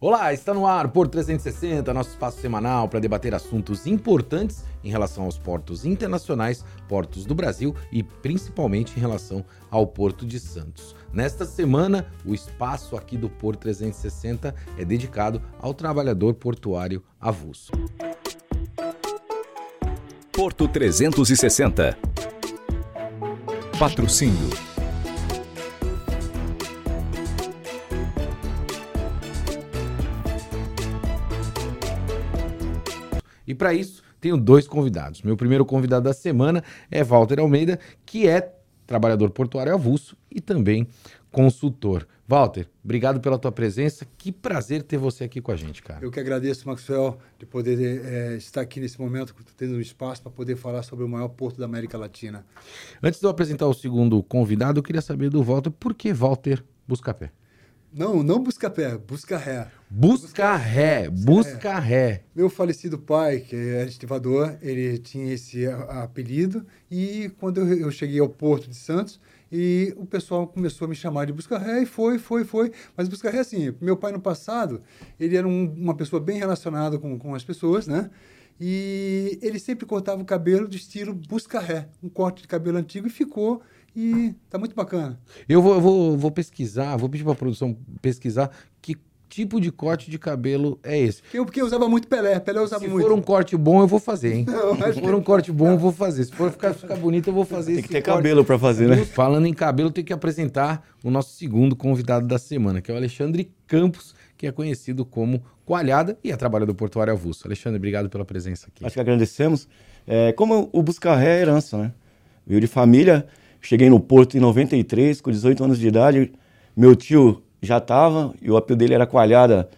Olá, está no ar Porto 360, nosso espaço semanal para debater assuntos importantes em relação aos portos internacionais, portos do Brasil e principalmente em relação ao Porto de Santos. Nesta semana, o espaço aqui do Porto 360 é dedicado ao trabalhador portuário avulso. Porto 360 Patrocínio para isso, tenho dois convidados. Meu primeiro convidado da semana é Walter Almeida, que é trabalhador portuário avulso e também consultor. Walter, obrigado pela tua presença. Que prazer ter você aqui com a gente, cara. Eu que agradeço, Maxwell, de poder é, estar aqui nesse momento, tendo um espaço para poder falar sobre o maior porto da América Latina. Antes de eu apresentar o segundo convidado, eu queria saber do Walter por que Walter Buscapé? Não, não busca pé, busca ré. Busca ré, busca ré. Meu falecido pai, que é estivador, ele tinha esse apelido e quando eu cheguei ao Porto de Santos, e o pessoal começou a me chamar de busca ré e foi, foi, foi. Mas busca ré, assim, meu pai no passado, ele era um, uma pessoa bem relacionada com, com as pessoas, né? E ele sempre cortava o cabelo de estilo busca ré, um corte de cabelo antigo e ficou e tá muito bacana. Eu vou, eu vou, vou pesquisar, vou pedir para a produção pesquisar que tipo de corte de cabelo é esse. Eu, porque eu usava muito Pelé, Pelé usava Se muito. Se for um corte bom, eu vou fazer, hein? Não, Se for um corte bom, eu vou fazer. Se for ficar, ficar bonito, eu vou fazer Tem que ter corte. cabelo para fazer, né? Falando em cabelo, tem que apresentar o nosso segundo convidado da semana, que é o Alexandre Campos, que é conhecido como Coalhada e é trabalhador portuário avulso. Alexandre, obrigado pela presença aqui. Acho que agradecemos. É, como o Buscarré é herança, né? Veio de família, Cheguei no Porto em 93, com 18 anos de idade. Meu tio já estava, e o apelido dele era Coalhada,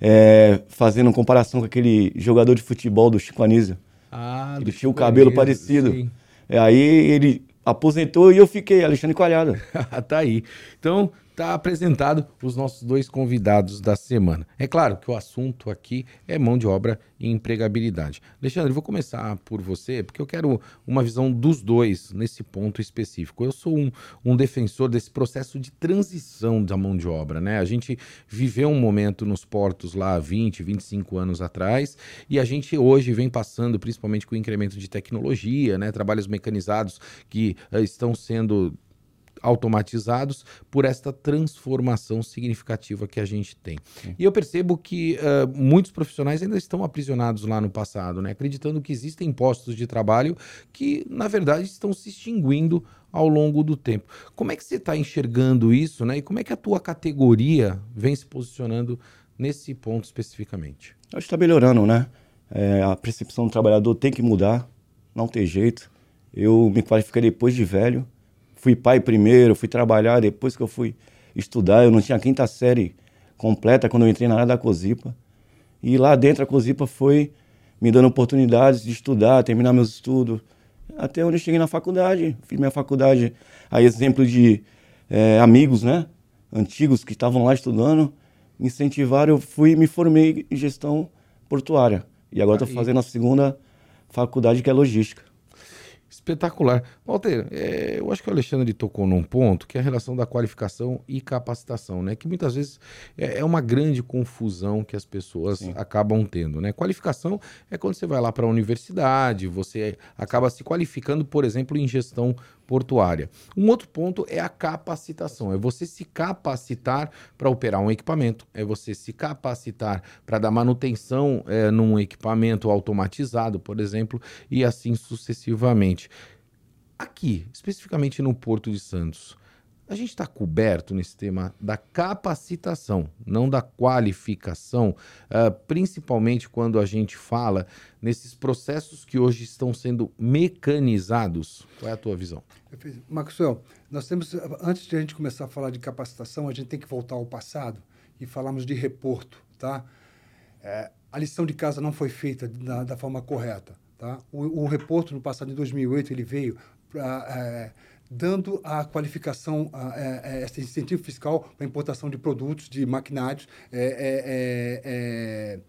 é, fazendo comparação com aquele jogador de futebol do Chico Anísio. Ah, ele tinha o cabelo parecido. É, aí ele aposentou e eu fiquei, Alexandre Coalhada. tá aí. Então, está apresentado os nossos dois convidados da semana. É claro que o assunto aqui é mão de obra e empregabilidade. Alexandre, vou começar por você, porque eu quero uma visão dos dois nesse ponto específico. Eu sou um, um defensor desse processo de transição da mão de obra. Né? A gente viveu um momento nos portos lá 20, 25 anos atrás, e a gente hoje vem passando, principalmente com o incremento de tecnologia, né? trabalhos mecanizados que uh, estão sendo automatizados por esta transformação significativa que a gente tem. Sim. E eu percebo que uh, muitos profissionais ainda estão aprisionados lá no passado, né? acreditando que existem postos de trabalho que, na verdade, estão se extinguindo ao longo do tempo. Como é que você está enxergando isso, né? E como é que a tua categoria vem se posicionando nesse ponto especificamente? Acho que está melhorando, né? É, a percepção do trabalhador tem que mudar, não tem jeito. Eu me qualifiquei depois de velho, fui pai primeiro, fui trabalhar depois que eu fui estudar. Eu não tinha a quinta série completa quando eu entrei na área da COSIPA. E lá dentro a COSIPA foi me dando oportunidades de estudar, terminar meus estudos, até onde eu cheguei na faculdade. Fiz minha faculdade, a exemplo de é, amigos, né? Antigos que estavam lá estudando, me incentivaram, eu fui e me formei em gestão portuária. E agora estou fazendo a segunda faculdade, que é logística. Espetacular. Walter, é, eu acho que o Alexandre tocou num ponto que é a relação da qualificação e capacitação, né? Que muitas vezes é, é uma grande confusão que as pessoas Sim. acabam tendo, né? Qualificação é quando você vai lá para a universidade, você acaba se qualificando, por exemplo, em gestão portuária. Um outro ponto é a capacitação, é você se capacitar para operar um equipamento, é você se capacitar para dar manutenção é, num equipamento automatizado, por exemplo, e assim sucessivamente. Aqui, especificamente no Porto de Santos, a gente está coberto nesse tema da capacitação, não da qualificação, uh, principalmente quando a gente fala nesses processos que hoje estão sendo mecanizados. Qual é a tua visão? Maxwell, nós temos, antes de a gente começar a falar de capacitação, a gente tem que voltar ao passado e falarmos de reporto, tá? É, a lição de casa não foi feita da, da forma correta, tá? O, o reporto no passado, em 2008, ele veio para... É, dando a qualificação, a, é, é, esse incentivo fiscal para a importação de produtos, de maquinários, é,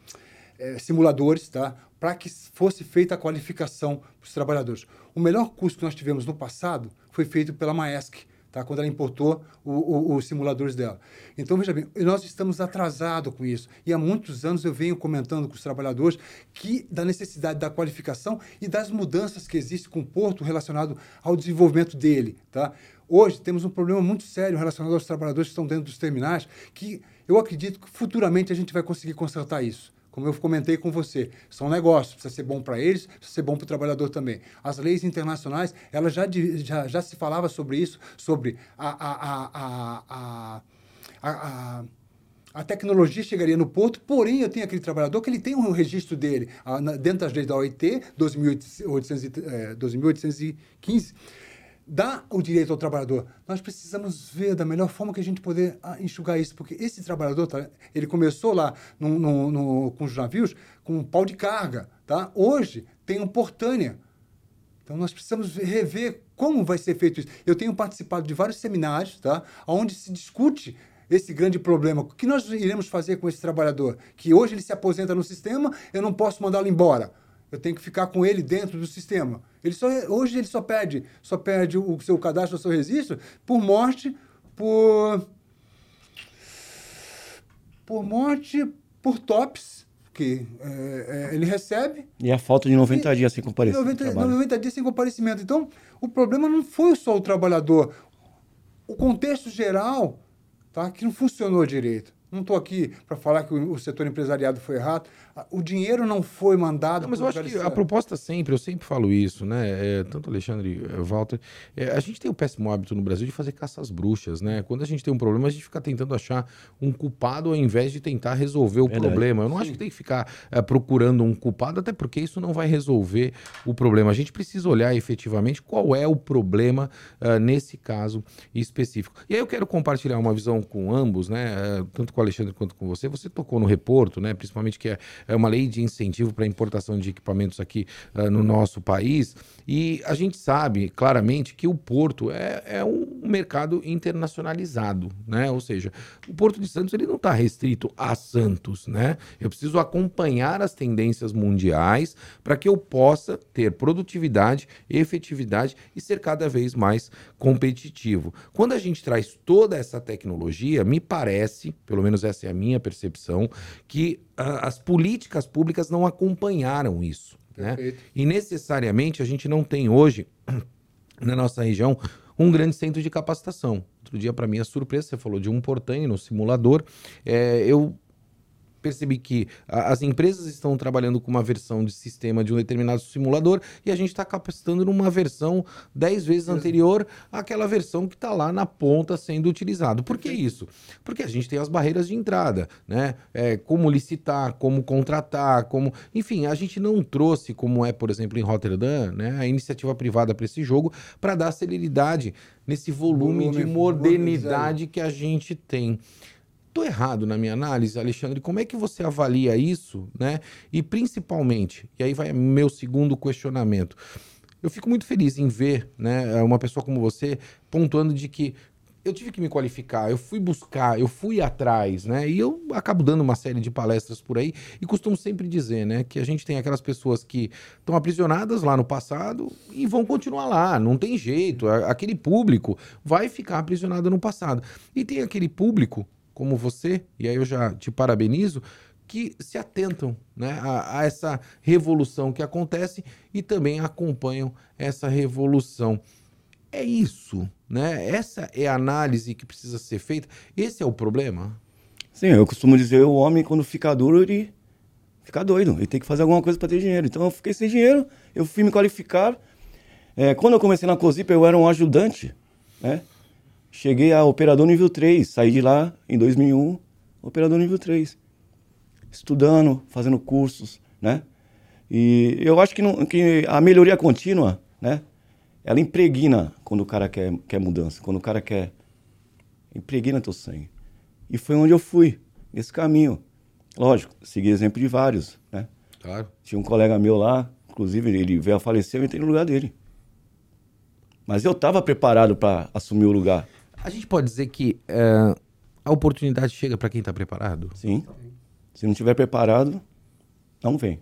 é, simuladores, tá? para que fosse feita a qualificação para os trabalhadores. O melhor curso que nós tivemos no passado foi feito pela Maesc, tá? quando ela importou os simuladores dela. Então, veja bem, nós estamos atrasados com isso. E há muitos anos eu venho comentando com os trabalhadores que da necessidade da qualificação e das mudanças que existem com o porto relacionado ao desenvolvimento dele. Tá? Hoje temos um problema muito sério relacionado aos trabalhadores que estão dentro dos terminais, que eu acredito que futuramente a gente vai conseguir consertar isso como eu comentei com você, são negócios, precisa ser bom para eles, precisa ser bom para o trabalhador também. As leis internacionais, ela já, já, já se falava sobre isso, sobre a, a, a, a, a a tecnologia chegaria no porto, porém eu tenho aquele trabalhador que ele tem um registro dele dentro das leis da OIT, 12.815, dá o direito ao trabalhador. Nós precisamos ver da melhor forma que a gente poder ah, enxugar isso, porque esse trabalhador, tá, ele começou lá no, no, no, com os navios com um pau de carga, tá? Hoje tem um portânea. Então nós precisamos rever como vai ser feito isso. Eu tenho participado de vários seminários, tá? Onde se discute esse grande problema. O que nós iremos fazer com esse trabalhador? Que hoje ele se aposenta no sistema, eu não posso mandá-lo embora. Eu tenho que ficar com ele dentro do sistema. Ele só, hoje ele só perde, só perde o seu cadastro, o seu registro, por morte, por. Por morte, por TOPS, que é, é, ele recebe. E a falta de 90 e, dias sem comparecimento. 90, 90 dias sem comparecimento. Então, o problema não foi só o trabalhador. O contexto geral, tá, que não funcionou direito. Não estou aqui para falar que o, o, setor empresariado foi errado. O dinheiro não foi mandado. Não, mas eu acho que a proposta sempre, eu sempre falo isso, né? É, tanto Alexandre é, Walter. É, a gente tem o péssimo hábito no Brasil de fazer caça às bruxas, né? Quando a gente tem um problema, a gente fica tentando achar um culpado ao invés de tentar resolver o Verdade. problema. Eu não Sim. acho que tem que ficar é, procurando um culpado, até porque isso não vai resolver o problema. A gente precisa olhar efetivamente qual é o problema uh, nesse caso específico. E aí eu quero compartilhar uma visão com ambos, né? Uh, tanto com o Alexandre quanto com você. Você tocou no reporto, né? Principalmente que é é uma lei de incentivo para importação de equipamentos aqui uh, no nosso país. E a gente sabe claramente que o porto é, é um mercado internacionalizado, né? Ou seja, o Porto de Santos ele não está restrito a Santos, né? Eu preciso acompanhar as tendências mundiais para que eu possa ter produtividade, efetividade e ser cada vez mais competitivo. Quando a gente traz toda essa tecnologia, me parece, pelo menos essa é a minha percepção, que uh, as políticas públicas não acompanharam isso. Né? E necessariamente a gente não tem hoje, na nossa região, um grande centro de capacitação. Outro dia, para minha surpresa, você falou de um portão no simulador. É, eu percebi que as empresas estão trabalhando com uma versão de sistema de um determinado simulador e a gente está capacitando numa versão 10 vezes anterior àquela versão que está lá na ponta sendo utilizado. Por que isso? Porque a gente tem as barreiras de entrada, né? É, como licitar, como contratar, como. Enfim, a gente não trouxe, como é, por exemplo, em Rotterdam, né, a iniciativa privada para esse jogo, para dar celeridade nesse volume, volume de modernidade que a gente tem. Estou errado na minha análise, Alexandre? Como é que você avalia isso, né? E principalmente, e aí vai meu segundo questionamento. Eu fico muito feliz em ver, né, uma pessoa como você pontuando de que eu tive que me qualificar, eu fui buscar, eu fui atrás, né? E eu acabo dando uma série de palestras por aí e costumo sempre dizer, né, que a gente tem aquelas pessoas que estão aprisionadas lá no passado e vão continuar lá, não tem jeito. Aquele público vai ficar aprisionado no passado. E tem aquele público como você, e aí eu já te parabenizo, que se atentam né, a, a, essa revolução que acontece e também acompanham essa revolução. É isso, né? Essa é a análise que precisa ser feita. Esse é o problema. Sim, eu costumo dizer o homem quando fica duro ele fica doido, ele tem que fazer alguma coisa para ter dinheiro. Então eu fiquei sem dinheiro, eu fui me qualificar. É, quando eu comecei na Cosipa eu era um ajudante, né? Cheguei a operador nível 3, saí de lá em 2001, operador nível 3. Estudando, fazendo cursos, né? E eu acho que, não, que a melhoria contínua, né? Ela impregna quando o cara quer, quer mudança, quando o cara quer. Impregna teu sangue. E foi onde eu fui, nesse caminho. Lógico, segui exemplo de vários, né? Claro. Tinha um colega meu lá, inclusive ele veio a falecer, eu entrei no lugar dele. Mas eu estava preparado para assumir o lugar. A gente pode dizer que uh, a oportunidade chega para quem está preparado? Sim. Se não estiver preparado, não vem.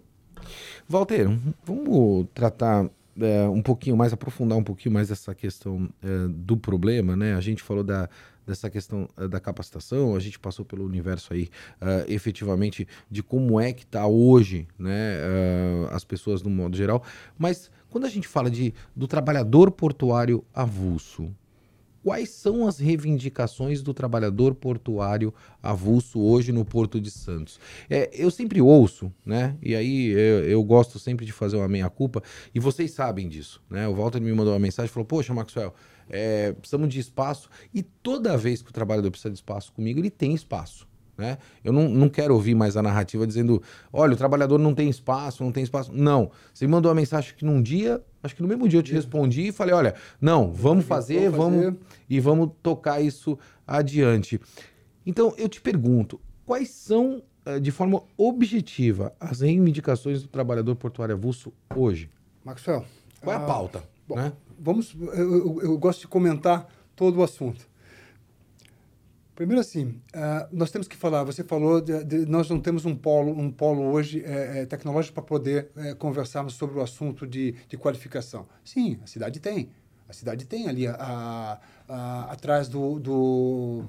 Walter, vamos tratar é, um pouquinho mais, aprofundar um pouquinho mais essa questão é, do problema, né? A gente falou da, dessa questão da capacitação, a gente passou pelo universo aí, uh, efetivamente, de como é que está hoje, né? Uh, as pessoas no modo geral. Mas quando a gente fala de, do trabalhador portuário avulso, quais são as reivindicações do trabalhador portuário avulso hoje no Porto de Santos? É, eu sempre ouço, né? E aí eu, eu, gosto sempre de fazer uma meia-culpa, e vocês sabem disso, né? O Walter me mandou uma mensagem e falou: Poxa, Maxwell, é, precisamos de espaço. E toda vez que o trabalhador precisa de espaço comigo, ele tem espaço. Né? Eu não, não quero ouvir mais a narrativa dizendo: olha, o trabalhador não tem espaço, não tem espaço. Não. Você me mandou uma mensagem que num dia, acho que no mesmo dia eu te respondi e falei: olha, não, vamos fazer, vamos e vamos tocar isso adiante. Então eu te pergunto: quais são, eh, de forma objetiva, as reivindicações do trabalhador portuário avulso hoje? Maxwell. Qual é a ah, pauta? Bom, né? Vamos, eu, eu, eu gosto de comentar todo o assunto. Primeiro assim, uh, nós temos que falar. Você falou de, de, nós não temos um polo, um polo hoje é, é, tecnológico para poder é, conversarmos sobre o assunto de, de qualificação. Sim, a cidade tem. A cidade tem ali a, a, a, atrás do, do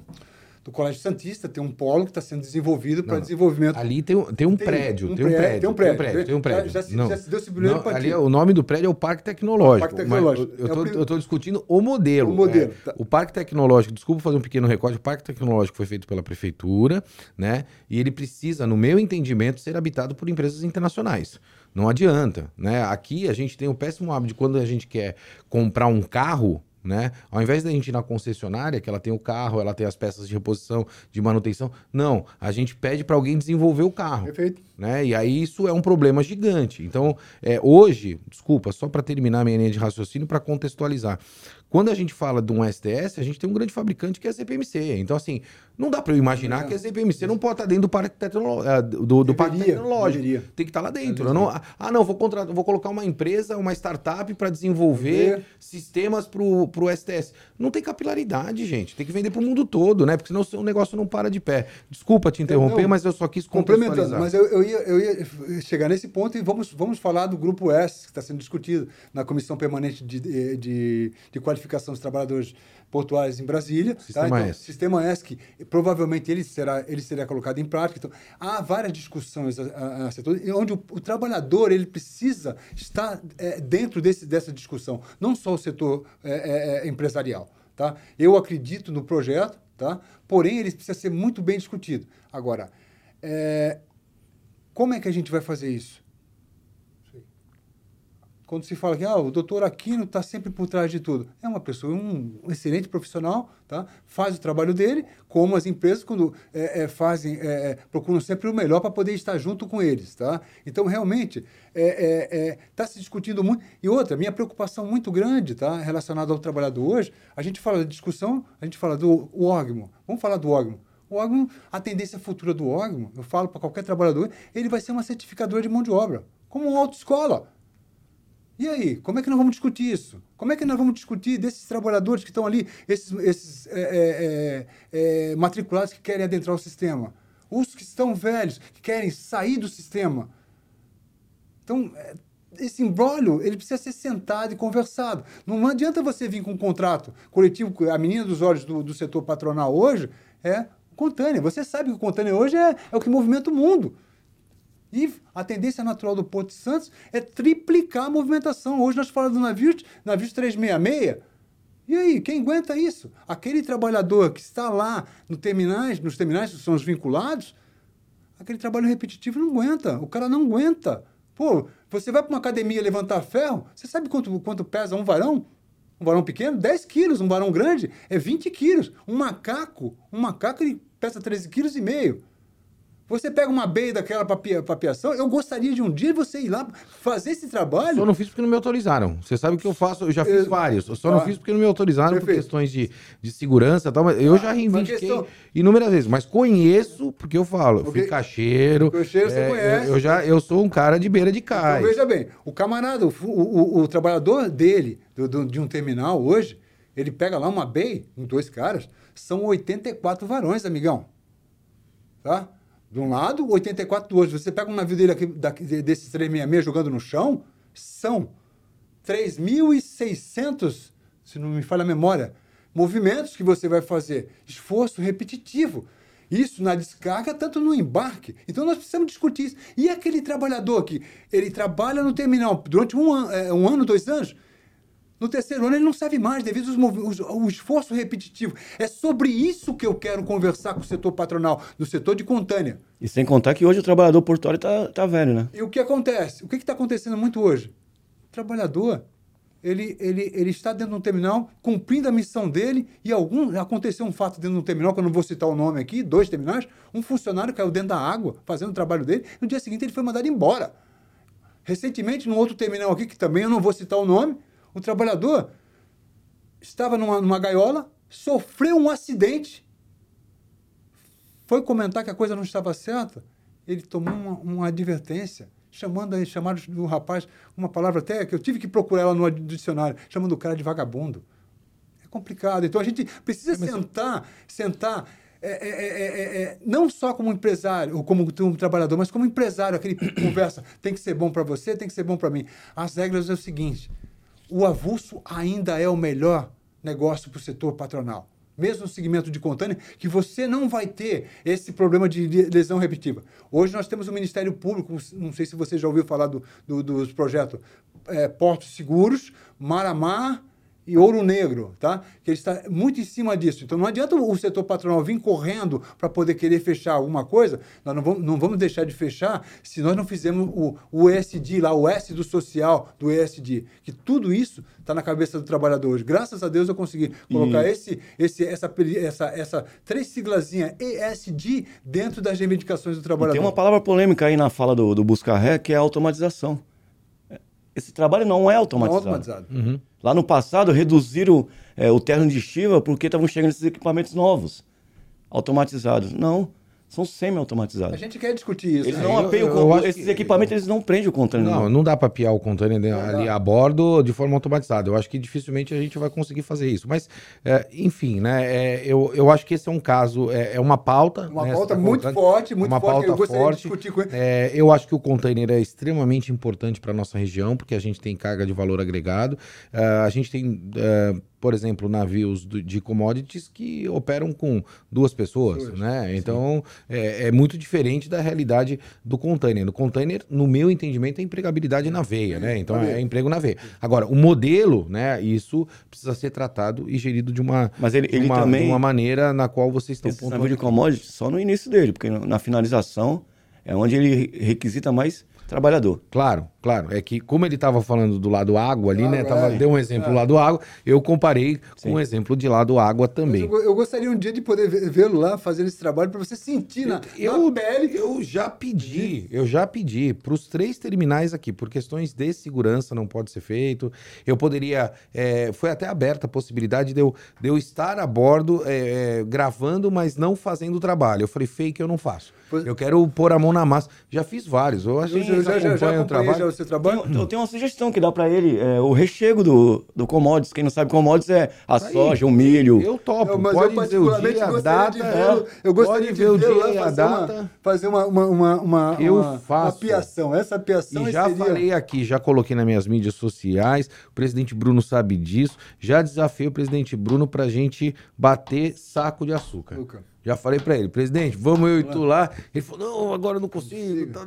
do Colégio Santista, tem um polo que está sendo desenvolvido para desenvolvimento. Ali tem, tem, um, tem prédio, um, tem um prédio, tem um prédio, tem um prédio. Já, já, já se deu esse não, ali é, O nome do prédio é o Parque Tecnológico. Parque Tecnológico. eu estou é discutindo o modelo. O modelo. É, tá. O Parque Tecnológico, desculpa fazer um pequeno recorte, o Parque Tecnológico foi feito pela prefeitura, né? E ele precisa, no meu entendimento, ser habitado por empresas internacionais. Não adianta, né? Aqui a gente tem o péssimo hábito de quando a gente quer comprar um carro, né? Ao invés da gente ir na concessionária, que ela tem o carro, ela tem as peças de reposição, de manutenção, não, a gente pede para alguém desenvolver o carro. Perfeito. Né? E aí isso é um problema gigante. Então, é, hoje, desculpa, só para terminar minha linha de raciocínio, para contextualizar. Quando a gente fala de um STS, a gente tem um grande fabricante que é a CPMC. Então, assim, não dá para eu imaginar é. que a CPMC não pode estar dentro do parque, tecnológico, do, do deveria, parque tecnológico. Deveria. Tem que estar lá dentro. Não, ah, não, vou, contratar, vou colocar uma empresa, uma startup para desenvolver sistemas para o STS. Não tem capilaridade, gente. Tem que vender para o mundo todo, né? Porque senão o negócio não para de pé. Desculpa te interromper, não, mas eu só quis complementando. Mas eu, eu, ia, eu ia chegar nesse ponto e vamos, vamos falar do grupo S, que está sendo discutido na Comissão Permanente de, de, de, de Qualificação dos Trabalhadores portuários em Brasília. Tá? Sistema tá? então, S. Sistema provavelmente ele será, ele será colocado em prática. Então, há várias discussões a, a, a onde o, o, trabalhador ele precisa estar é, dentro desse, dessa discussão, não só o setor é, é, é, empresarial. Tá? Eu acredito no projeto, tá? porém ele precisa ser muito bem discutido. Agora, é, como é que a gente vai fazer isso? Quando se fala que ah, o doutor Aquino está sempre por trás de tudo. É uma pessoa, um excelente profissional, tá? faz o trabalho dele, como as empresas, quando é, é, fazem, é, é procuram sempre o melhor para poder estar junto com eles. Tá? Então, realmente, está é, é, se discutindo muito. E outra, minha preocupação muito grande tá? relacionada ao trabalhador hoje, a gente fala da discussão, a gente fala do órgão. Vamos falar do órgão. O órgão, a tendência futura do órgão, eu falo para qualquer trabalhador, ele vai ser uma certificadora de mão de obra, como uma autoescola. E aí, como é que nós vamos discutir isso? Como é que nós vamos discutir desses trabalhadores que estão ali, esses, esses é, é, é, é, matriculados que querem adentrar o sistema? Os que estão velhos, que querem sair do sistema? Então, é, esse embrólio, ele precisa ser sentado e conversado. Não adianta você vir com um contrato coletivo, a menina dos olhos do, do setor patronal hoje é o Contânia. Você sabe que o Contânia hoje é, é o que movimenta o mundo. E a tendência natural do Porto de Santos é triplicar a movimentação. Hoje nós falamos do navio, navio 366. E aí, quem aguenta isso? Aquele trabalhador que está lá no terminais, nos terminais que são os vinculados, aquele trabalho repetitivo não aguenta. O cara não aguenta. Pô, você vai para uma academia levantar ferro, você sabe quanto, quanto pesa um varão? Um varão pequeno? 10 quilos. Um varão grande é 20 quilos. Um macaco, um macaco ele pesa 13 quilos e meio. Você pega uma beia daquela para piação, eu gostaria de um dia você ir lá fazer esse trabalho. Só não fiz porque não me autorizaram. Você sabe que eu faço, eu já fiz eu, vários. Eu só não ah, fiz porque não me autorizaram perfeito. por questões de, de segurança e tal. Mas eu ah, já reivindiquei questão... inúmeras vezes. Mas conheço porque eu falo. Porque... Fui. Caixeiro você é, conhece. Eu, eu, já, eu sou um cara de beira de então, cais. Então, veja bem, o camarada, o, o, o trabalhador dele, do, do, de um terminal hoje, ele pega lá uma BEI, em dois caras, são 84 varões, amigão. Tá? De um lado, 84 do outro. Você pega um navio dele aqui, daqui, desses 366 jogando no chão, são. 3.600, se não me falha a memória, movimentos que você vai fazer. Esforço repetitivo. Isso na descarga, tanto no embarque. Então nós precisamos discutir isso. E aquele trabalhador que ele trabalha no terminal durante um, an é, um ano, dois anos, no terceiro ano ele não serve mais devido ao esforço repetitivo. É sobre isso que eu quero conversar com o setor patronal, no setor de contânia. E sem contar que hoje o trabalhador portuário está tá velho, né? E o que acontece? O que está acontecendo muito hoje? O trabalhador ele, ele, ele está dentro de um terminal cumprindo a missão dele e algum aconteceu um fato dentro de um terminal, que eu não vou citar o nome aqui, dois terminais, um funcionário caiu dentro da água fazendo o trabalho dele, no dia seguinte ele foi mandado embora. Recentemente, num outro terminal aqui, que também eu não vou citar o nome, o trabalhador estava numa, numa gaiola, sofreu um acidente, foi comentar que a coisa não estava certa, ele tomou uma, uma advertência chamando aí, chamaram do rapaz, uma palavra até que eu tive que procurar ela no dicionário, chamando o cara de vagabundo. É complicado. Então a gente precisa é, sentar, sentar. É é, é, é, é, não só como empresário ou como um trabalhador, mas como empresário, aquele conversa tem que ser bom para você, tem que ser bom para mim. As regras é o seguinte: o avulso ainda é o melhor negócio para o setor patronal mesmo no segmento de contêiner, que você não vai ter esse problema de lesão repetitiva. Hoje nós temos o Ministério Público, não sei se você já ouviu falar do, do, dos projetos é, Portos Seguros, Mar a Mar e Ouro Negro, tá? Que ele está muito em cima disso. Então não adianta o setor patronal vir correndo para poder querer fechar alguma coisa. Nós não vamos, não vamos deixar de fechar se nós não fizermos o, o ESG lá, o S do social, do ESG. Que tudo isso está na cabeça do trabalhador hoje. Graças a Deus eu consegui colocar esse, esse, essa, essa, essa três siglazinha ESG dentro das reivindicações do trabalhador. E tem uma palavra polêmica aí na fala do, do Buscarré, que é a automatização. Esse trabalho não é automatizado. Não é automatizado. Uhum. Lá no passado, reduziram é, o terno de estiva porque estavam chegando esses equipamentos novos, automatizados. Não são semi-automatizados. A gente quer discutir isso. Eles né? não apeiam o Esses que... equipamentos eles não prendem o container. Não, não dá para apiar o container ali a bordo de forma automatizada. Eu acho que dificilmente a gente vai conseguir fazer isso. Mas, é, enfim, né? É, eu, eu acho que esse é um caso, é, é uma pauta. Uma né, pauta muito forte, muito uma forte. Pauta forte. É, eu acho que o container é extremamente importante para nossa região, porque a gente tem carga de valor agregado. Uh, a gente tem. Uh, por exemplo, navios de commodities que operam com duas pessoas, né? Então, é, é, muito diferente da realidade do container. No container, no meu entendimento, é empregabilidade na veia, né? Então, é emprego na veia. Agora, o modelo, né? Isso precisa ser tratado e gerido de uma, Mas ele, de uma, também, de uma maneira na qual vocês estão pontuando. navio de commodities só no início dele, porque na finalização é onde ele requisita mais trabalhador. Claro, claro. É que como ele estava falando do lado água ali, né? Tava, é. Deu um exemplo é. lado água, eu comparei Sim. com um exemplo de lado água também. Eu, eu, gostaria um dia de poder vê-lo lá fazendo esse trabalho para você sentir na, eu, na pele. Eu já pedi, eu já pedi para os três terminais aqui, por questões de segurança não pode ser feito. Eu poderia, é, foi até aberta a possibilidade de eu, de eu estar a bordo é, é gravando, mas não fazendo o trabalho. Eu falei, fake eu não faço. Eu quero pôr a mão na massa. Já fiz vários. Eu acho que já, já, já, já o trabalho. Já o seu trabalho? Tenho, eu tenho uma sugestão que dá para ele. É, o rechego do, do commodities. Quem não sabe commodities é a Aí, soja, o milho. Eu topo. Eu, mas pode eu ver o dia, a data. É, eu gostaria de ver o dia e a data. fazer uma, uma, uma, uma, eu uma, faço. uma piação. Essa piação e já seria... falei aqui, já coloquei nas minhas mídias sociais. O presidente Bruno sabe disso. Já desafiei o presidente Bruno para gente bater saco de açúcar. Luca. Já falei para ele, presidente, vamos eu e tu lá. Ele falou, não, agora eu não consigo. Tá,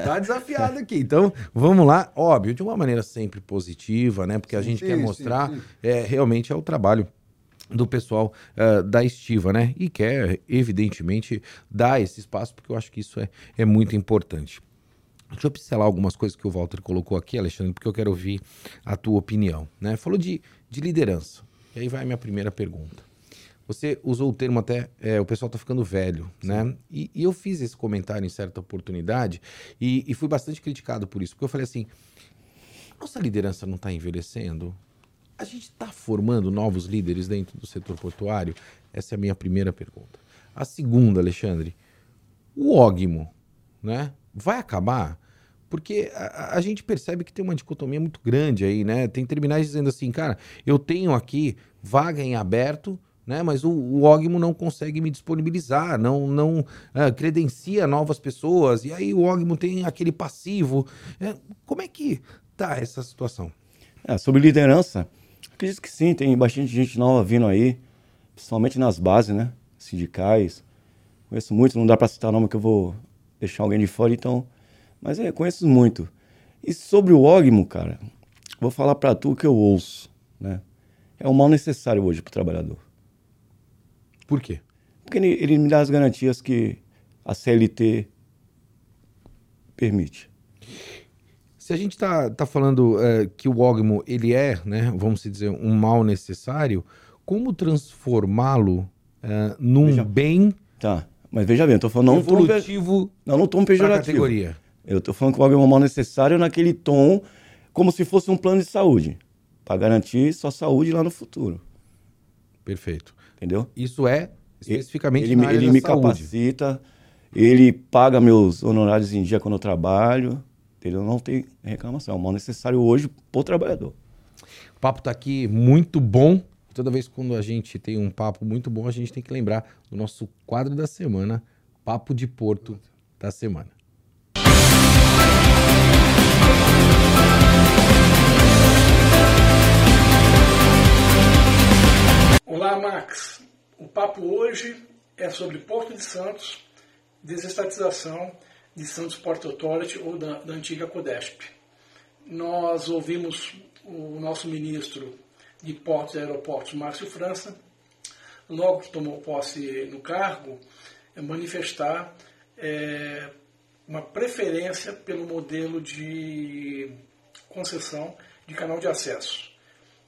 tá, desafiado aqui. Então, vamos lá. Óbvio, de uma maneira sempre positiva, né? Porque a gente sim, quer mostrar sim. É, realmente é o trabalho do pessoal uh, da estiva, né? E quer, evidentemente, dar esse espaço, porque eu acho que isso é, é muito importante. Deixa eu pincelar algumas coisas que o Walter colocou aqui, Alexandre, porque eu quero ouvir a tua opinião. Né? Falou de, de liderança. E aí vai a minha primeira pergunta. Você usou o termo até, é, o pessoal está ficando velho, Sim. né? E, e, eu fiz esse comentário em certa oportunidade e, e fui bastante criticado por isso, porque eu falei assim: nossa liderança não está envelhecendo? A gente está formando novos líderes dentro do setor portuário? Essa é a minha primeira pergunta. A segunda, Alexandre, o ógimo, né? Vai acabar? Porque a, a, gente percebe que tem uma dicotomia muito grande aí, né? Tem terminais dizendo assim, cara, eu tenho aqui vaga em aberto, né? Mas o, o Ogmo não consegue me disponibilizar, não, não uh, credencia novas pessoas, e aí o Ogmo tem aquele passivo. É, como é que tá essa situação? É, sobre liderança, acredito que sim, tem bastante gente nova vindo aí, principalmente nas bases, né? Sindicais. Conheço muito, não dá para citar nome que eu vou deixar alguém de fora, então. Mas é, conheço muito. E sobre o Ogmo, cara, vou falar para tu que eu ouço, né? É um mal necessário hoje para o trabalhador. Por quê? Porque ele, ele me dá as garantias que a CLT permite. Se a gente está tá falando é, que o Ogmo ele é, né, vamos dizer, um mal necessário, como transformá-lo é, num Veja- bem Tá, mas veja bem, eu tô falando não um tom, evolutivo não, não tom pejorativo. categoria? Eu tô falando que o algo é um mal necessário naquele tom, como se fosse um plano de saúde, para garantir sua saúde lá no futuro, Perfeito. Entendeu? Isso é especificamente ele, na me- área ele me saúde. capacita, ele paga meus honorários em dia quando eu trabalho, entendeu? Não tem reclamação, é mal necessário hoje pro trabalhador. O papo tá aqui muito bom. Toda vez quando a gente tem um papo muito bom, a gente tem que lembrar do nosso quadro da semana, Papo de Porto da semana. Olá, Max. O papo hoje é sobre Porto de Santos, desestatização de Santos Port Authority ou da, da antiga Codesp. Nós ouvimos o nosso ministro de Portos e Aeroportos, Márcio França, logo que tomou posse no cargo, manifestar é, uma preferência pelo modelo de concessão de canal de acesso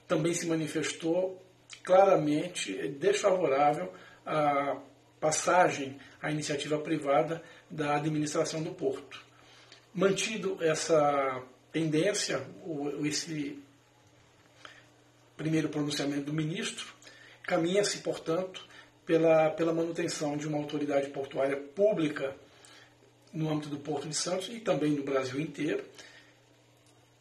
também se manifestou claramente desfavorável à passagem à iniciativa privada da administração do porto. Mantido essa tendência, esse primeiro pronunciamento do ministro, caminha-se, portanto, pela, pela manutenção de uma autoridade portuária pública no âmbito do Porto de Santos e também no Brasil inteiro,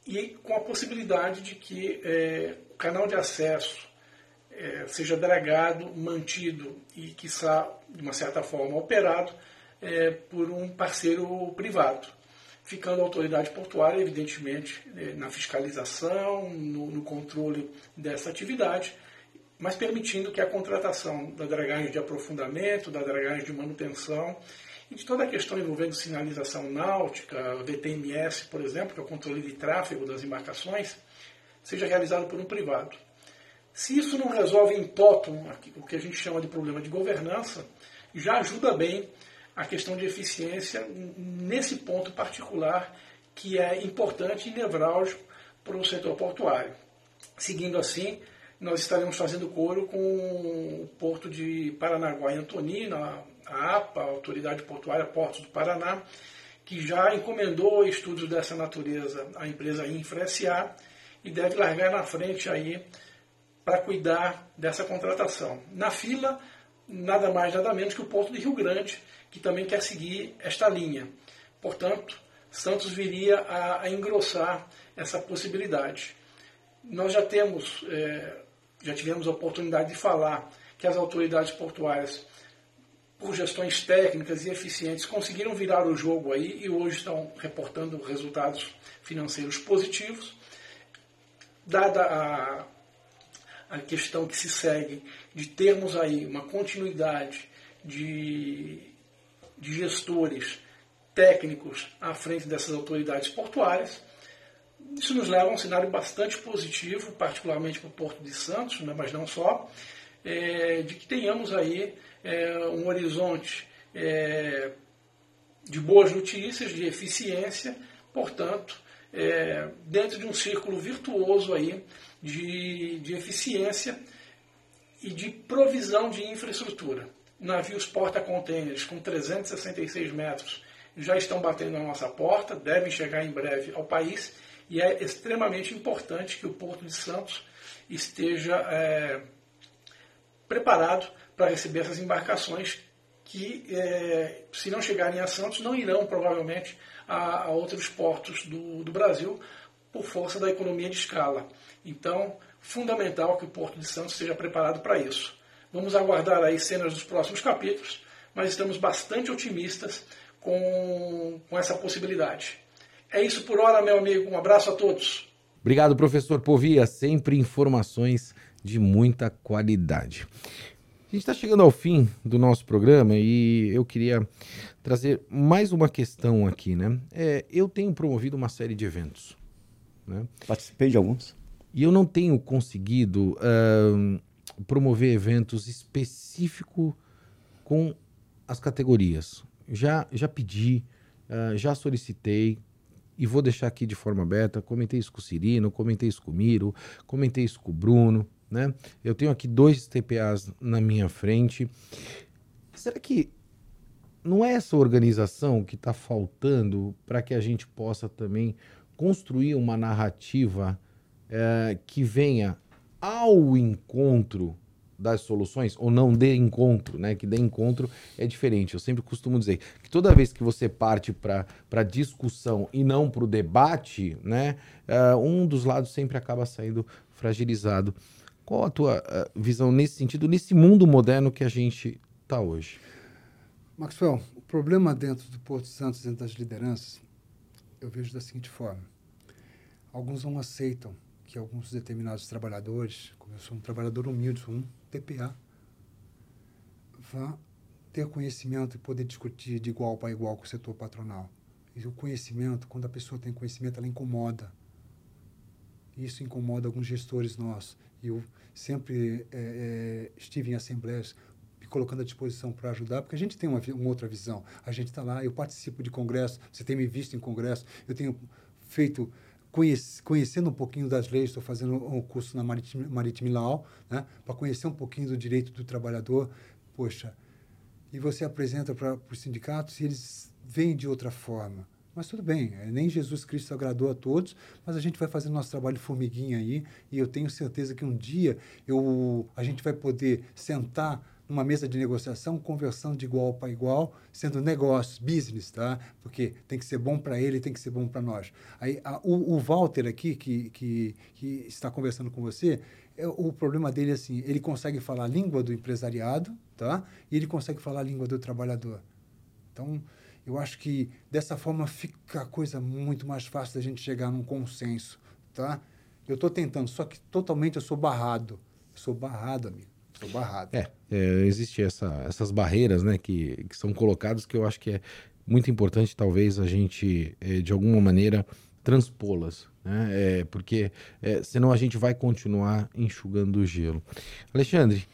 e com a possibilidade de que eh, o canal de acesso eh, seja dragado, mantido e, quiçá, de uma certa forma, operado eh, por um parceiro privado, ficando a autoridade portuária, evidentemente, eh, na fiscalização, no, no controle dessa atividade, mas permitindo que a contratação da dragagem de aprofundamento, da dragagem de manutenção e de toda a questão envolvendo sinalização náutica, VTMS, por exemplo, que é o controle de tráfego das embarcações, seja realizado por um privado. Se isso não resolve em totum o que a gente chama de problema de governança, já ajuda bem a questão de eficiência nesse ponto particular que é importante e nevrálgico para o setor portuário. Seguindo assim, nós estaremos fazendo coro com o porto de Paranaguá e Antonina, a APA, a Autoridade Portuária Portos do Paraná, que já encomendou estudos dessa natureza à empresa Infra SA e deve largar na frente aí para cuidar dessa contratação. Na fila, nada mais, nada menos que o Porto de Rio Grande, que também quer seguir esta linha. Portanto, Santos viria a, a engrossar essa possibilidade. Nós já temos, eh, já tivemos a oportunidade de falar que as autoridades portuárias, por gestões técnicas e eficientes, conseguiram virar o jogo aí e hoje estão reportando resultados financeiros positivos. Dada a, a questão que se segue de termos aí uma continuidade de, de gestores técnicos à frente dessas autoridades portuárias, isso nos leva a um cenário bastante positivo, particularmente para o Porto de Santos, né, mas não só, é, de que tenhamos aí é, um horizonte é, de boas notícias, de eficiência, portanto, é, dentro de um círculo virtuoso aí de, de eficiência e de provisão de infraestrutura. Navios porta-containers com 366 metros já estão batendo na nossa porta, devem chegar em breve ao país e é extremamente importante que o Porto de Santos esteja é, preparado para receber essas embarcações que, é, se não chegarem a Santos, não irão provavelmente a, a outros portos do, do Brasil por força da economia de escala. Então, fundamental que o Porto de Santos esteja preparado para isso. Vamos aguardar aí cenas dos próximos capítulos, mas estamos bastante otimistas com, com essa possibilidade. É isso por hora, meu amigo. Um abraço a todos. Obrigado, professor Povia. Sempre informações de muita qualidade. A gente está chegando ao fim do nosso programa e eu queria trazer mais uma questão aqui, né? É, eu tenho promovido uma série de eventos. Né? Participei de alguns. E eu não tenho conseguido uh, promover eventos específicos com as categorias. Já, já pedi, uh, já solicitei, e vou deixar aqui de forma aberta. Comentei isso com o Cirino, comentei isso com o Miro, comentei isso com o Bruno. Né? Eu tenho aqui dois TPAs na minha frente. Será que não é essa organização que está faltando para que a gente possa também construir uma narrativa é, que venha ao encontro das soluções, ou não de encontro, né? Que de encontro é diferente. Eu sempre costumo dizer que toda vez que você parte para discussão e não para o debate, né? Uh, um dos lados sempre acaba saindo fragilizado. Qual a tua uh, visão nesse sentido, nesse mundo moderno que a gente está hoje? Maxwell, o problema dentro do Porto Santos, dentro das lideranças, eu vejo da seguinte forma. Alguns não aceitam que alguns determinados trabalhadores, como eu sou um trabalhador humilde, sou um TPA, vá ter conhecimento e poder discutir de igual para igual com o setor patronal. E o conhecimento, quando a pessoa tem conhecimento, ela incomoda. Isso incomoda alguns gestores nossos. Eu sempre é, estive em assembleias me colocando à disposição para ajudar, porque a gente tem uma, uma outra visão. A gente está lá, eu participo de congresso, você tem me visto em congresso, eu tenho feito conhecendo um pouquinho das leis, estou fazendo um curso na Maritime, Maritime Law, né, para conhecer um pouquinho do direito do trabalhador. Poxa, e você apresenta para os sindicatos e eles veem de outra forma. Mas tudo bem, é, nem Jesus Cristo agradou a todos, mas a gente vai fazer nosso trabalho formiguinha aí, e eu tenho certeza que um dia eu, a gente vai poder sentar numa mesa de negociação, conversando de igual para igual, sendo negócios, business, tá? Porque tem que ser bom para ele, tem que ser bom para nós. Aí a, o, o, Walter aqui, que, que, que está conversando com você, é, o problema dele é assim, ele consegue falar a língua do empresariado, tá? E ele consegue falar a língua do trabalhador. Então, eu acho que dessa forma fica a coisa muito mais fácil da gente chegar num consenso, tá? Eu estou tentando, só que totalmente eu sou barrado. Eu sou barrado, amigo. Sou barrado. É, é existe essa, essas barreiras, né, que, que são colocadas que eu acho que é muito importante, talvez, a gente, é, de alguma maneira, transpô-las, né? É, porque é, senão a gente vai continuar enxugando o gelo. Alexandre,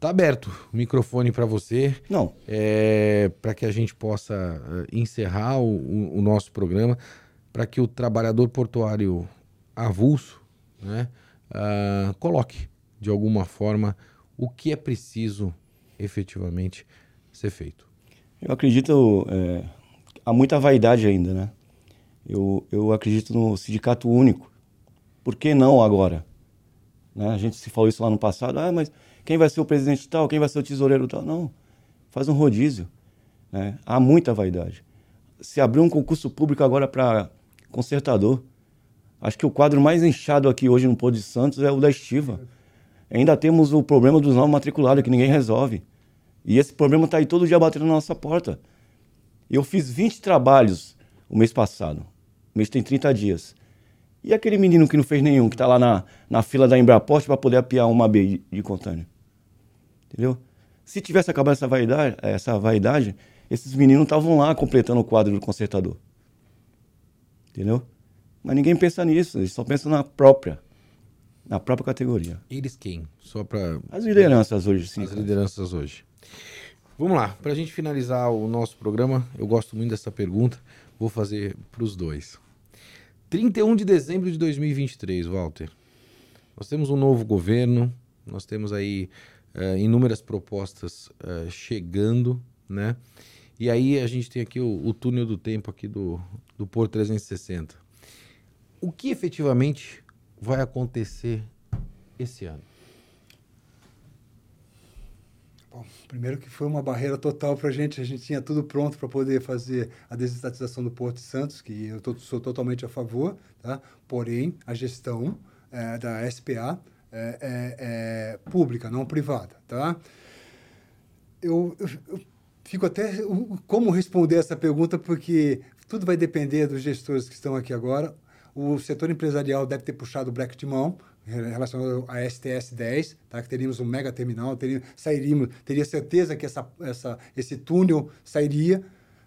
Tá aberto o microfone para você. Não. É, para que a gente possa uh, encerrar o, o, nosso programa, para que o trabalhador portuário avulso né, uh, coloque, de alguma forma, o que é preciso efetivamente ser feito. Eu acredito, é, há muita vaidade ainda, né? Eu, eu acredito no sindicato único. Por que não agora? Né? A gente se falou isso lá no passado, ah, mas quem vai ser o presidente tal, quem vai ser o tesoureiro tal. Não, faz um rodízio. Né? Há muita vaidade. Se abrir um concurso público agora para consertador, acho que o quadro mais inchado aqui hoje no Pôr de Santos é o da estiva. Ainda temos o problema dos não matriculados, que ninguém resolve. E esse problema está aí todo dia batendo na nossa porta. Eu fiz 20 trabalhos o mês passado. O mês tem 30 dias. E aquele menino que não fez nenhum, que está lá na, na fila da Embraporte para poder apiar uma B de, de contâneo? Entendeu? Se tivesse acabado essa vaidade, essa vaidade esses meninos estavam lá completando o quadro do consertador. Entendeu? Mas ninguém pensa nisso, eles só pensam na própria, na própria categoria. Eles quem? Só para as lideranças hoje, sim. As lideranças hoje. Vamos lá, para a gente finalizar o nosso programa, eu gosto muito dessa pergunta, vou fazer para os dois. 31 de dezembro de 2023, Walter. Nós temos um novo governo, nós temos aí uh, inúmeras propostas uh, chegando, né? E aí a gente tem aqui o, o túnel do tempo aqui do, do Porto 360. O que efetivamente vai acontecer esse ano? Bom, primeiro que foi uma barreira total para a gente. A gente tinha tudo pronto para poder fazer a desestatização do Porto Santos, que eu tô, sou totalmente a favor, tá? porém a gestão é, da SPA é, é, é, pública, não privada, tá? Eu, eu, eu, fico até como responder essa pergunta porque tudo vai depender dos gestores que estão aqui agora. O, setor empresarial deve ter puxado o break de mão relacionado à STS 10, tá? que teríamos um mega terminal, teríamos, sairíamos, teria certeza que essa, essa, esse túnel sairia.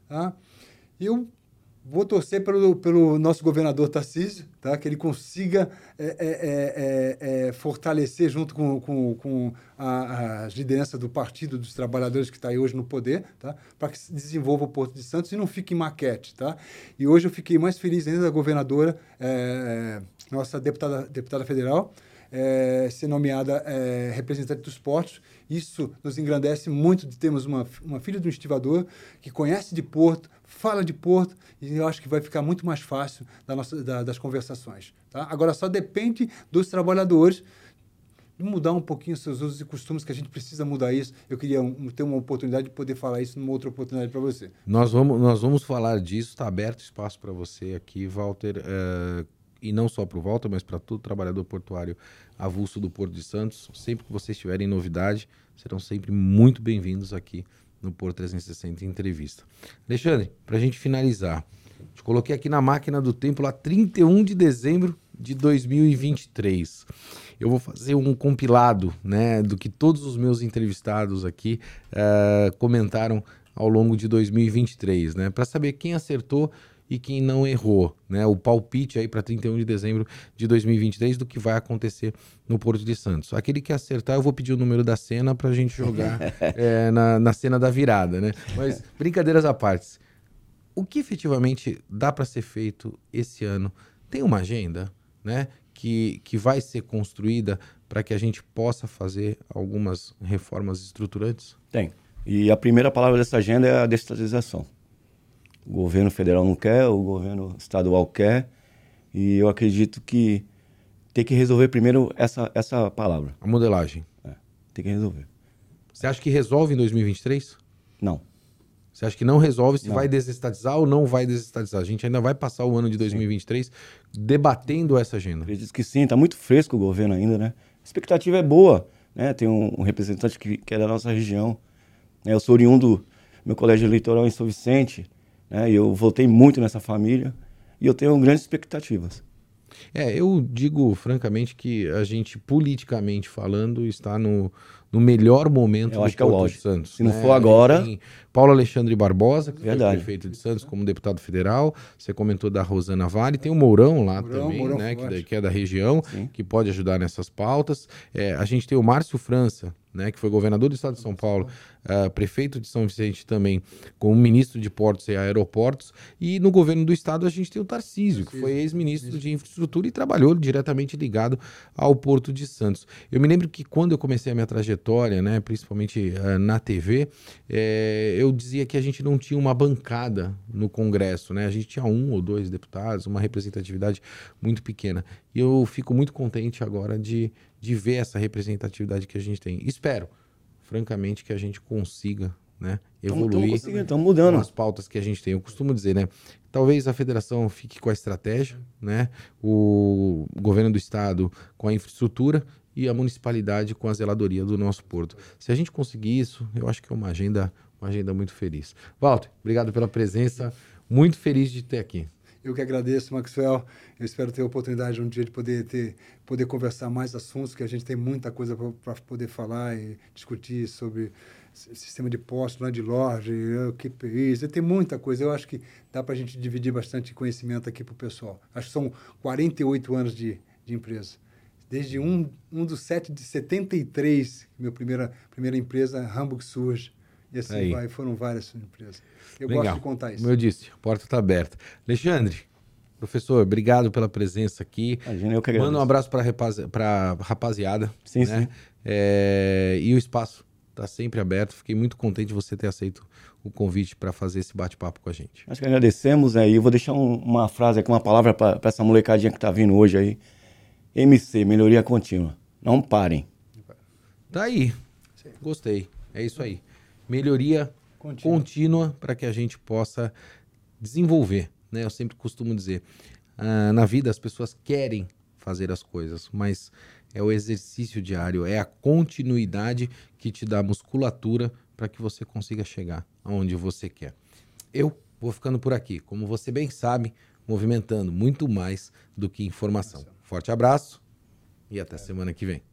Tá? Eu vou torcer pelo, pelo nosso governador Tarcísio, tá? que ele consiga é, é, é, é, é fortalecer junto com, com, com a, a liderança do Partido dos Trabalhadores que está aí hoje no poder, tá? para que se desenvolva o Porto de Santos e não fique em maquete. Tá? E hoje eu fiquei mais feliz ainda da governadora, é, nossa deputada, deputada federal, é, ser nomeada é, representante dos portos. Isso nos engrandece muito de termos uma, uma filha de um estivador que conhece de porto, fala de porto, e eu acho que vai ficar muito mais fácil da nossa, da, das conversações. Tá? Agora, só depende dos trabalhadores mudar um pouquinho seus usos e costumes, que a gente precisa mudar isso. Eu queria um, ter uma oportunidade de poder falar isso numa outra oportunidade para você. Nós vamos, nós vamos falar disso, está aberto espaço para você aqui, Walter. Uh e não só para o Volta, mas para todo trabalhador portuário avulso do Porto de Santos. Sempre que vocês tiverem novidade, serão sempre muito bem-vindos aqui no Porto 360 Entrevista. Alexandre, para a gente finalizar, te coloquei aqui na máquina do tempo lá 31 de dezembro de 2023. Eu vou fazer um compilado né, do que todos os meus entrevistados aqui uh, comentaram ao longo de 2023, né, para saber quem acertou e quem não errou, né? O palpite aí para 31 de dezembro de 2023 do que vai acontecer no Porto de Santos. Aquele que acertar, eu vou pedir o número da cena para a gente jogar é, na, na cena da virada, né? Mas brincadeiras à parte, o que efetivamente dá para ser feito esse ano? Tem uma agenda, né? Que, que vai ser construída para que a gente possa fazer algumas reformas estruturantes? Tem. E a primeira palavra dessa agenda é a desestatização. O governo federal não quer, o governo estadual quer. E eu acredito que tem que resolver primeiro essa, essa palavra. A modelagem. É, tem que resolver. Você acha que resolve em 2023? Não. Você acha que não resolve se não. vai desestatizar ou não vai desestatizar? A gente ainda vai passar o ano de 2023 sim. debatendo essa agenda. Acredito que sim, está muito fresco o governo ainda, né? A expectativa é boa, né? Tem um, um representante que, que, é da nossa região. Eu sou oriundo, meu colégio eleitoral em São Vicente, né? E eu voltei muito nessa família e eu tenho grandes expectativas. É, eu digo francamente que a gente, politicamente falando, está no, no melhor momento eu do acho que é de Santos. Se não né? for agora. Paulo Alexandre Barbosa, que Verdade. foi prefeito de Santos como deputado federal. Você comentou da Rosana Vale. Tem o Mourão lá Mourão, também, Mourão né? Que, que, é da região, Sim. que pode ajudar nessas pautas. É, a gente tem o Márcio França, né, que foi governador do estado de São Paulo, uh, prefeito de São Vicente também, como ministro de portos e aeroportos, e no governo do estado a gente tem o Tarcísio, que foi ex-ministro de infraestrutura e trabalhou diretamente ligado ao Porto de Santos. Eu me lembro que quando eu comecei a minha trajetória, né, principalmente uh, na TV, é, eu dizia que a gente não tinha uma bancada no Congresso, né? A gente tinha um ou dois deputados, uma representatividade muito pequena. E eu fico muito contente agora de, de ver essa representatividade que a gente tem. Espero, francamente, que a gente consiga né, evoluir estão mudando as pautas que a gente tem. Eu costumo dizer, né? Talvez a federação fique com a estratégia, né? O governo do estado com a infraestrutura e a municipalidade com a zeladoria do nosso porto. Se a gente conseguir isso, eu acho que é uma agenda, uma agenda muito feliz. Walter, obrigado pela presença. Muito feliz de ter aqui. Eu que agradeço, Maxwell. Eu espero ter a oportunidade um dia de poder ter, poder conversar mais assuntos, que a gente tem muita coisa para poder falar e discutir sobre sistema de postos, landlord, QPIs, tem muita coisa. Eu acho que dá para a gente dividir bastante conhecimento aqui para o pessoal. Acho que são 48 anos de, de empresa. Desde 1, 1 do 7 de 73, minha primeira, primeira empresa, Hamburg surge. E assim Aí. vai, foram várias empresas. Eu Legal. gosto de contar isso. Como eu disse, a porta está aberta. Alexandre, professor, obrigado pela presença aqui. Imagina, eu que agradeço. Manda um abraço para a rapaziada. Sim, né? sim. É, e o espaço está sempre aberto. Fiquei muito contente de você ter aceito o convite para fazer esse bate-papo com a gente. Acho que agradecemos aí. Né? Eu vou deixar um, uma frase aqui, uma palavra para essa molecadinha que está vindo hoje aí. MC, melhoria contínua. Não parem. Tá aí. Gostei. É isso aí melhoria contínua, contínua para que a gente possa desenvolver. Né? Eu sempre costumo dizer, uh, na vida as pessoas querem fazer as coisas, mas é o exercício diário, é a continuidade que te dá musculatura para que você consiga chegar aonde você quer. Eu vou ficando por aqui. Como você bem sabe, movimentando muito mais do que informação. Forte abraço e até semana que vem.